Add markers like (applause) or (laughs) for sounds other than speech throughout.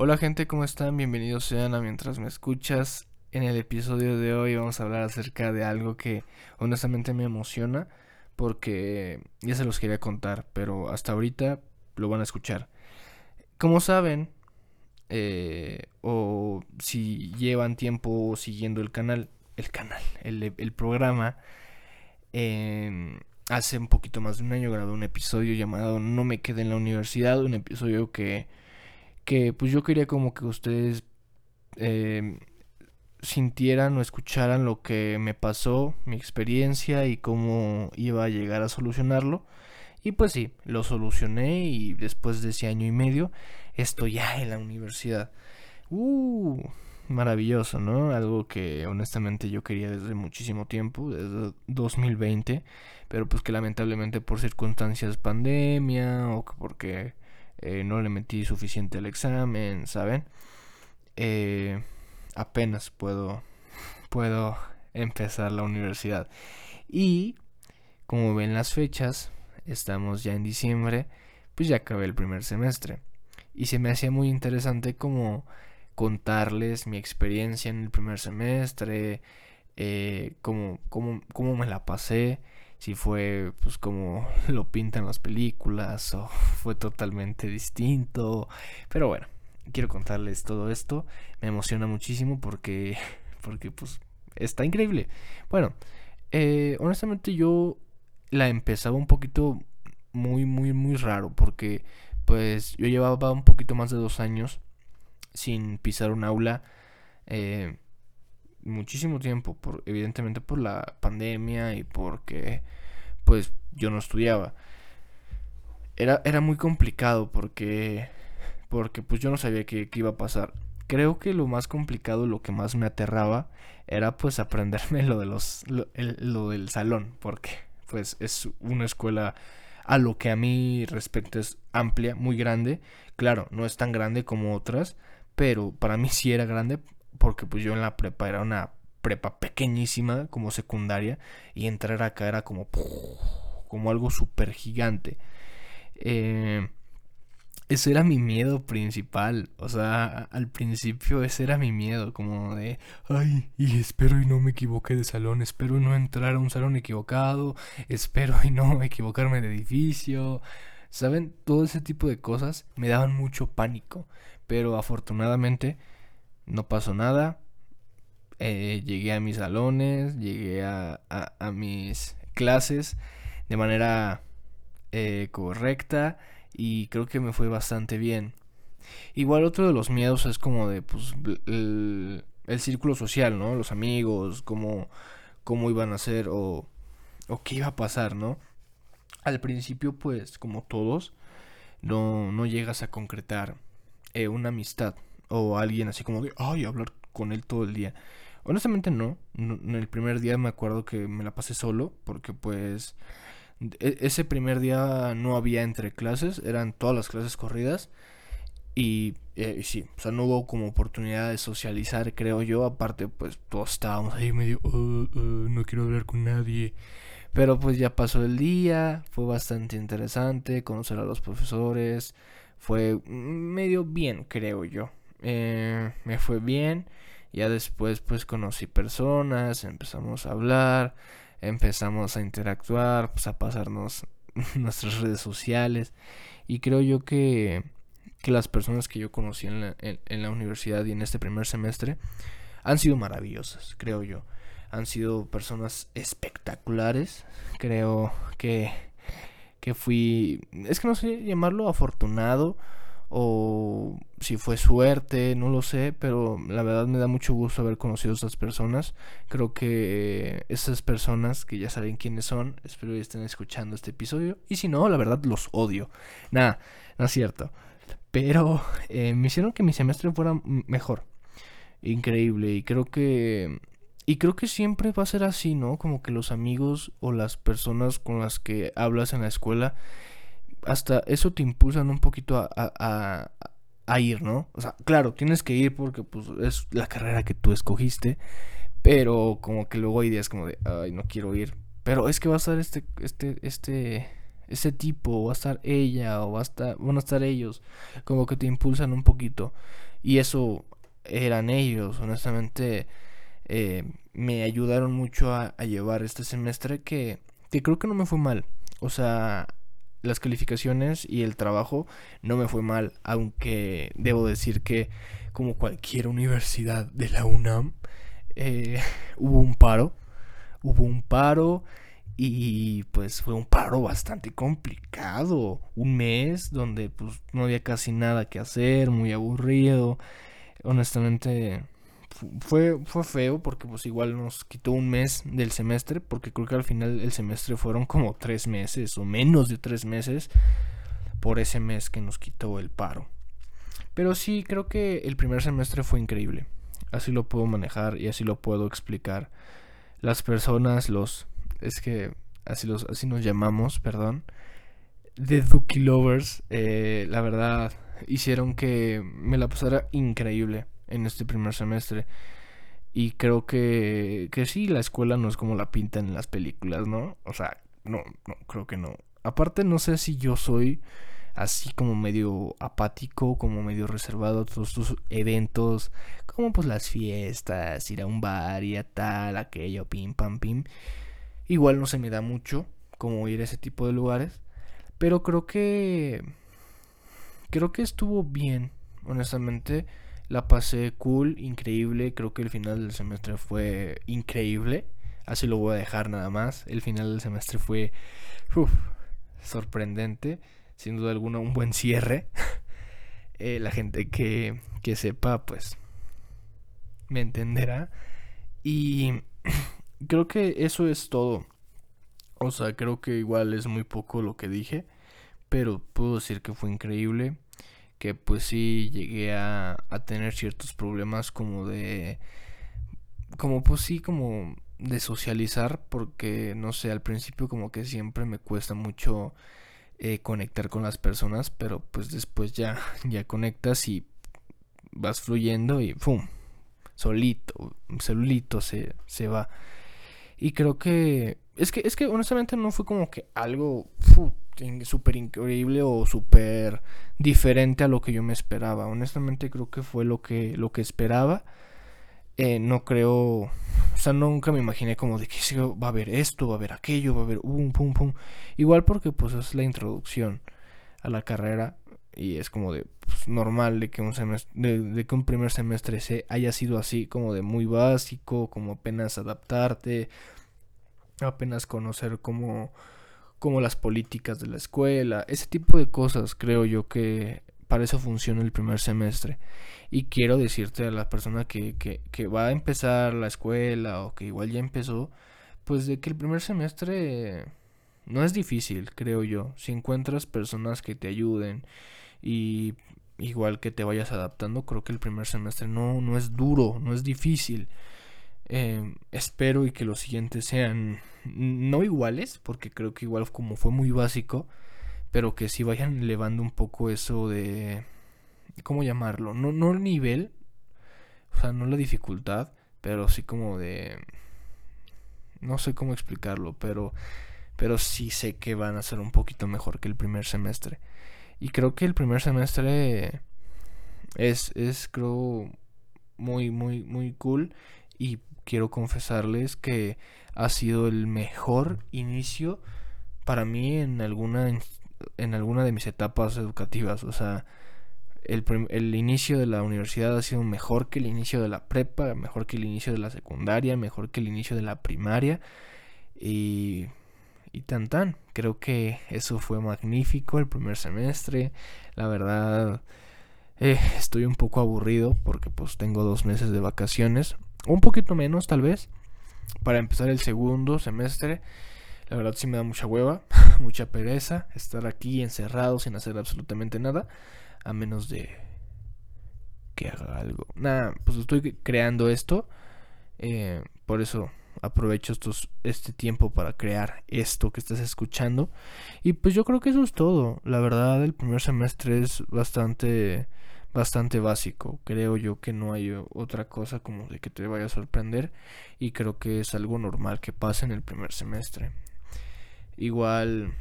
Hola gente, ¿cómo están? Bienvenidos sean a Mientras me escuchas. En el episodio de hoy vamos a hablar acerca de algo que honestamente me emociona porque ya se los quería contar, pero hasta ahorita lo van a escuchar. Como saben, eh, o si llevan tiempo siguiendo el canal, el canal, el, programa, em, hace un poquito más de un año grabé un episodio llamado No me quedé en la universidad, un episodio que que pues yo quería como que ustedes eh, sintieran o escucharan lo que me pasó, mi experiencia y cómo iba a llegar a solucionarlo. Y pues sí, lo solucioné y después de ese año y medio estoy ya en la universidad. Uh, maravilloso, ¿no? Algo que honestamente yo quería desde muchísimo tiempo, desde 2020, pero pues que lamentablemente por circunstancias pandemia o porque eh, no le metí suficiente al examen, ¿saben? Eh, apenas puedo, (laughs) puedo empezar la universidad. Y como ven las fechas, estamos ya en diciembre, pues ya acabé el primer semestre. Y se me hacía muy interesante como contarles mi experiencia en el primer semestre, eh, cómo, cómo, cómo me la pasé si fue pues como (laughs) lo pintan las películas o (laughs) fue totalmente distinto. Pero bueno, quiero contarles todo esto. Me emociona muchísimo porque, (laughs) porque pues está increíble. Bueno, eh, honestamente yo la empezaba un poquito muy, muy, muy raro porque pues yo llevaba un poquito más de dos años sin pisar un aula. Eh, muchísimo tiempo, por, evidentemente por la pandemia y porque pues yo no estudiaba. Era, era muy complicado porque, porque pues yo no sabía qué, iba a pasar. Creo que lo más complicado, lo que más me aterraba, era pues (laughs) aprenderme lo, de los, lo, lo del salón, porque pues es una escuela a lo que a mí respecto es amplia, muy grande. Claro, no es tan grande como otras, pero para mí sí era grande porque pues yo en la prepa era una prepa pequeñísima como secundaria y entrar acá era como como algo súper gigante. Eh, ese era mi miedo principal. O sea, al principio ese era mi miedo. Como de, ay, y espero y no me equivoqué de salón. Espero no entrar a un salón equivocado. Espero y no (laughs) equivocarme de edificio. ¿Saben? Todo ese tipo de cosas me daban mucho pánico. Pero afortunadamente no pasó nada. Eh, llegué a mis salones, llegué a, a, mis clases de manera eh, correcta y creo que me fue bastante bien. Igual otro de los miedos es como de pues el, círculo social, ¿no? Los amigos, cómo, cómo iban a ser o, o qué iba a pasar, ¿no? Al principio pues como todos no, no llegas a concretar eh, una amistad o alguien así como de, ay, hablar con él todo el día. Honestamente no. En el primer día me acuerdo que me la pasé solo porque pues e, ese primer día no había entre clases, eran todas las clases corridas y, eh, sí, o sea, no hubo como oportunidad de socializar, creo yo, aparte pues todos estábamos ahí medio, oh, oh, no quiero hablar con nadie. Pero pues ya pasó el día, fue bastante interesante conocer a los profesores, fue medio bien, creo yo. Eh, me fue bien. Ya después pues conocí personas, empezamos a hablar, empezamos a interactuar, pues a pasarnos (laughs) nuestras redes sociales. Y creo yo que, que las personas que yo conocí en la, en, la universidad y en este primer semestre han sido maravillosas, creo yo. Han sido personas espectaculares. Creo que, que fui, es que no sé llamarlo afortunado o si fue suerte, no lo sé, pero la verdad me da mucho gusto haber conocido a estas personas. Creo que esas personas que ya saben quiénes son, espero que estén escuchando este episodio. Y si no, la verdad los odio. Nada, no es cierto. Pero eh, me hicieron que mi semestre fuera mejor. Increíble. Y creo que... Y creo que siempre va a ser así, ¿no? Como que los amigos o las personas con las que hablas en la escuela hasta eso te impulsan un poquito a, a, a, ir, ¿no? O sea, claro, tienes que ir porque pues es la carrera que tú escogiste, pero como que luego hay días como de, ay, no quiero ir. Pero es que va a estar este, este, este, ese tipo, va a estar ella, o va a estar, van a estar ellos, como que te impulsan un poquito. Y eso eran ellos, honestamente, eh, me ayudaron mucho a, llevar este semestre que, que creo que no me fue mal. O sea, las calificaciones y el trabajo no me fue mal, aunque debo decir que como cualquier universidad de la UNAM, eh, (laughs) hubo un paro, hubo un paro y pues fue un paro bastante complicado, un mes donde pues no había casi nada que hacer, muy aburrido, honestamente fue, fue feo porque pues igual nos quitó un mes del semestre, porque creo que al final el semestre fueron como tres meses o menos de tres meses por ese mes que nos quitó el paro. Pero sí, creo que el primer semestre fue increíble. Así lo puedo manejar y así lo puedo explicar. Las personas, los es que así, los, así nos llamamos, perdón, The Ducky Lovers, eh, la verdad, hicieron que me la pasara increíble en este primer semestre. Y creo que, que sí, la escuela no es como la pintan en las películas, ¿no? O sea, no, no, creo que no. Aparte, no sé si yo soy así como medio apático, como medio reservado a todos estos eventos, como pues las fiestas, ir a un bar y a tal, aquello, pim, pam, pim. Igual no se me da mucho como ir a ese tipo de lugares. Pero creo que... Creo que estuvo bien, honestamente. La pasé cool, increíble. Creo que el final del semestre fue increíble. Así lo voy a dejar nada más. El final del semestre fue sorprendente. Sin duda alguna, un buen cierre. (laughs) Eh, la gente que, que sepa, pues, me entenderá. Y (clears throat) creo que eso es todo. O sea, creo que igual es muy poco lo que dije, pero puedo decir que fue increíble. Que pues sí llegué a, a tener ciertos problemas como de... Como pues sí, como de socializar, porque no sé, al principio como que siempre me cuesta mucho eh, conectar con las personas, pero pues después ya, (laughs) ya conectas y vas fluyendo y ¡pum! Solito, solito se, se va. Y creo que. Es que, es que honestamente no fue como que algo súper increíble o súper diferente a lo que yo me esperaba. Honestamente creo que fue lo que, lo que esperaba. Eh, no creo. O sea, nunca me imaginé como de que va a haber esto, va a haber aquello, va a haber un pum, pum. Igual porque pues es la introducción a la carrera y es como de pues, normal de que un de, que un primer semestre se haya sido así como de muy básico, como apenas adaptarte, apenas conocer como como las políticas de la escuela, ese tipo de cosas creo yo que para eso funciona el primer semestre. Y quiero decirte a la persona que, que, va a empezar la escuela o que igual ya empezó, pues de que el primer semestre no es difícil, creo yo. Si encuentras personas que te ayuden y igual que te vayas adaptando, creo que el primer semestre no, no es duro, no es difícil. Em, espero y que los siguientes sean no iguales, porque creo que igual como fue muy básico, pero que sí vayan elevando un poco eso de... ¿Cómo llamarlo? No, no el nivel, o sea, no la dificultad, pero sí como de... No sé cómo explicarlo, pero, pero sí sé que van a ser un poquito mejor que el primer semestre. Y creo que el primer semestre es, es creo, muy, muy, muy cool. Y quiero confesarles que ha sido el mejor inicio para mí en alguna, en alguna de mis etapas educativas. O sea, el, el, inicio de la universidad ha sido mejor que el inicio de la prepa, mejor que el inicio de la secundaria, mejor que el inicio de la primaria. Y y tan tan. Creo que eso fue magnífico el primer semestre. La verdad, eh, estoy un poco aburrido porque pues tengo dos meses de vacaciones. Un poquito menos tal vez. Para empezar el segundo semestre. La verdad sí me da mucha hueva, (laughs) mucha pereza estar aquí encerrado sin hacer absolutamente nada. A menos de que haga algo. Nada, pues estoy creando esto. Eh, por eso aprovecho estos, este tiempo para crear esto que estás escuchando. Y pues yo creo que eso es todo. La verdad, el primer semestre es bastante, bastante básico. Creo yo que no hay otra cosa como de que te vaya a sorprender. Y creo que es algo normal que pase en el primer semestre. Igual,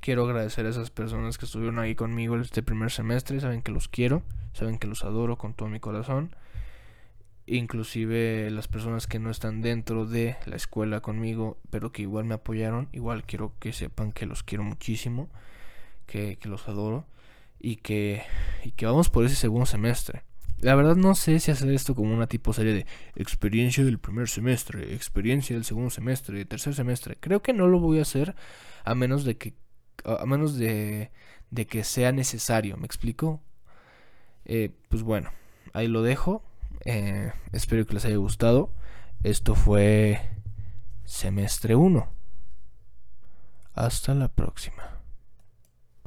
quiero agradecer a esas personas que estuvieron ahí conmigo este primer semestre. Saben que los quiero, saben que los adoro con todo mi corazón. Inclusive las personas que no están dentro de la escuela conmigo, pero que igual me apoyaron, igual quiero que sepan que los quiero muchísimo, que, que los adoro y que, y que vamos por ese segundo semestre. La verdad no sé si hacer esto como una tipo serie de experiencia del primer semestre, experiencia del segundo semestre, tercer semestre. Creo que no lo voy a hacer a menos de que a menos de, de que sea necesario. ¿Me explico? Eh, pues bueno, ahí lo dejo. Eh, espero que les haya gustado. Esto fue semestre 1. Hasta la próxima.